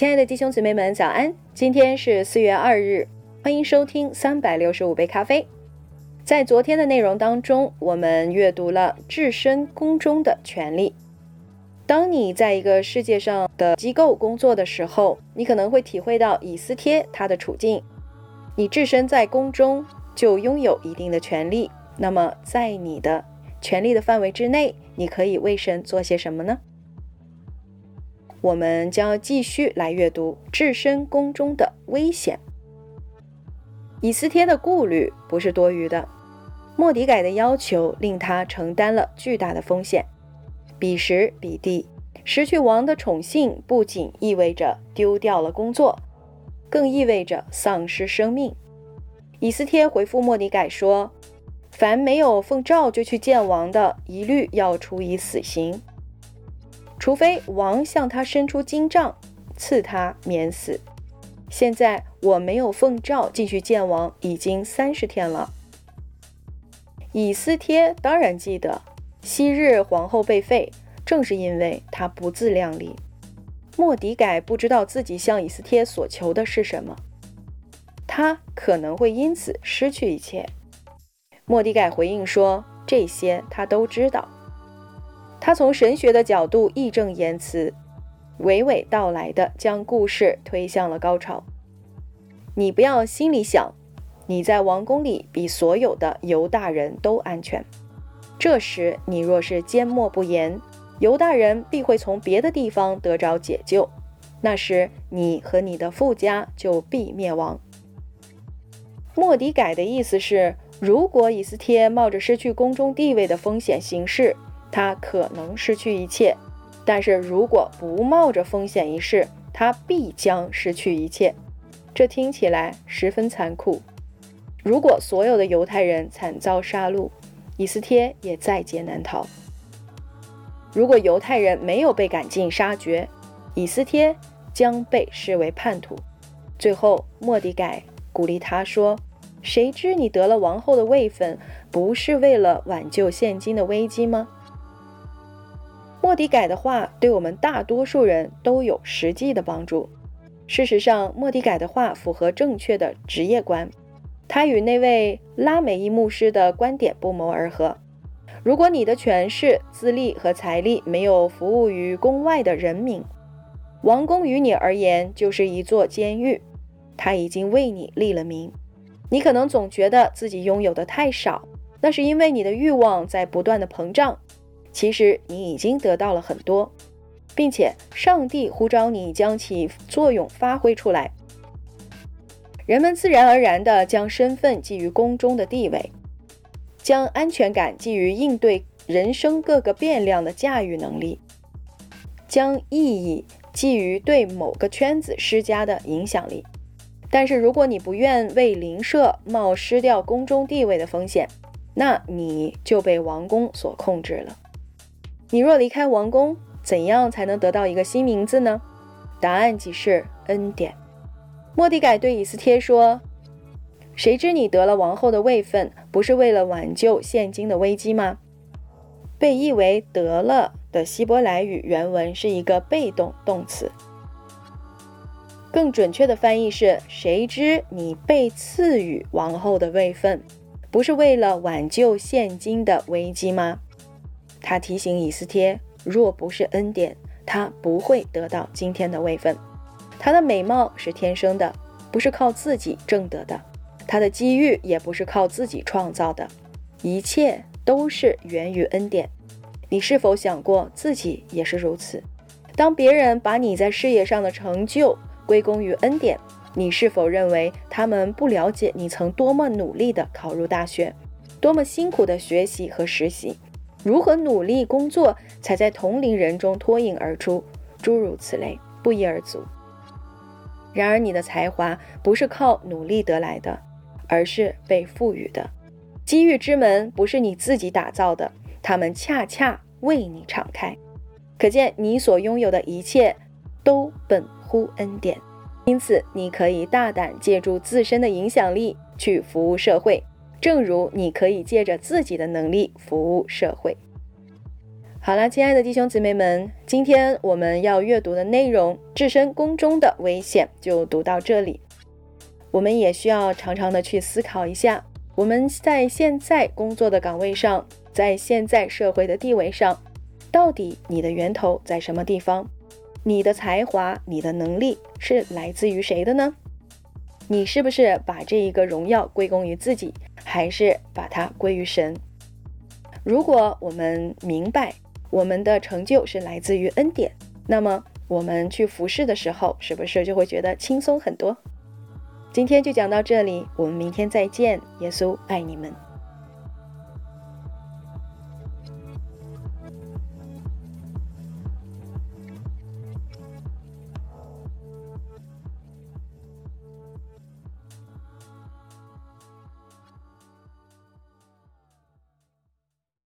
亲爱的弟兄姊妹们，早安！今天是四月二日，欢迎收听三百六十五杯咖啡。在昨天的内容当中，我们阅读了置身宫中的权利。当你在一个世界上的机构工作的时候，你可能会体会到以斯帖他的处境。你置身在宫中，就拥有一定的权利。那么，在你的权利的范围之内，你可以为神做些什么呢？我们将要继续来阅读置身宫中的危险。以斯帖的顾虑不是多余的，莫迪改的要求令他承担了巨大的风险。彼时彼地，失去王的宠幸，不仅意味着丢掉了工作，更意味着丧失生命。以斯帖回复莫迪改说：“凡没有奉诏就去见王的，一律要处以死刑。”除非王向他伸出金杖，赐他免死。现在我没有奉诏进去见王，已经三十天了。以斯帖当然记得，昔日皇后被废，正是因为她不自量力。莫迪改不知道自己向以斯帖所求的是什么，他可能会因此失去一切。莫迪改回应说：“这些他都知道。”他从神学的角度义正言辞、娓娓道来的将故事推向了高潮。你不要心里想，你在王宫里比所有的犹大人都安全。这时你若是缄默不言，犹大人必会从别的地方得着解救，那时你和你的父家就必灭亡。莫迪改的意思是，如果以斯帖冒着失去宫中地位的风险行事，他可能失去一切，但是如果不冒着风险一试，他必将失去一切。这听起来十分残酷。如果所有的犹太人惨遭杀戮，以斯帖也在劫难逃。如果犹太人没有被赶尽杀绝，以斯帖将被视为叛徒。最后，莫迪改鼓励他说：“谁知你得了王后的位分，不是为了挽救现今的危机吗？”莫迪改的话对我们大多数人都有实际的帮助。事实上，莫迪改的话符合正确的职业观，他与那位拉美裔牧师的观点不谋而合。如果你的权势、资历和财力没有服务于宫外的人民，王宫于你而言就是一座监狱。他已经为你立了名，你可能总觉得自己拥有的太少，那是因为你的欲望在不断的膨胀。其实你已经得到了很多，并且上帝呼召你将其作用发挥出来。人们自然而然地将身份寄于宫中的地位，将安全感寄于应对人生各个变量的驾驭能力，将意义寄于对某个圈子施加的影响力。但是，如果你不愿为邻舍冒失掉宫中地位的风险，那你就被王宫所控制了。你若离开王宫，怎样才能得到一个新名字呢？答案即是恩典。莫迪改对以斯帖说：“谁知你得了王后的位分，不是为了挽救现今的危机吗？”被译为“得了”的希伯来语原文是一个被动动词，更准确的翻译是：“谁知你被赐予王后的位分，不是为了挽救现今的危机吗？”他提醒以斯帖，若不是恩典，他不会得到今天的位分。他的美貌是天生的，不是靠自己挣得的；他的机遇也不是靠自己创造的，一切都是源于恩典。你是否想过自己也是如此？当别人把你在事业上的成就归功于恩典，你是否认为他们不了解你曾多么努力地考入大学，多么辛苦地学习和实习？如何努力工作才在同龄人中脱颖而出？诸如此类，不一而足。然而，你的才华不是靠努力得来的，而是被赋予的。机遇之门不是你自己打造的，他们恰恰为你敞开。可见，你所拥有的一切都本乎恩典。因此，你可以大胆借助自身的影响力去服务社会。正如你可以借着自己的能力服务社会。好了，亲爱的弟兄姊妹们，今天我们要阅读的内容“置身宫中的危险”就读到这里。我们也需要常常的去思考一下，我们在现在工作的岗位上，在现在社会的地位上，到底你的源头在什么地方？你的才华、你的能力是来自于谁的呢？你是不是把这一个荣耀归功于自己，还是把它归于神？如果我们明白，我们的成就是来自于恩典，那么我们去服侍的时候，是不是就会觉得轻松很多？今天就讲到这里，我们明天再见。耶稣爱你们。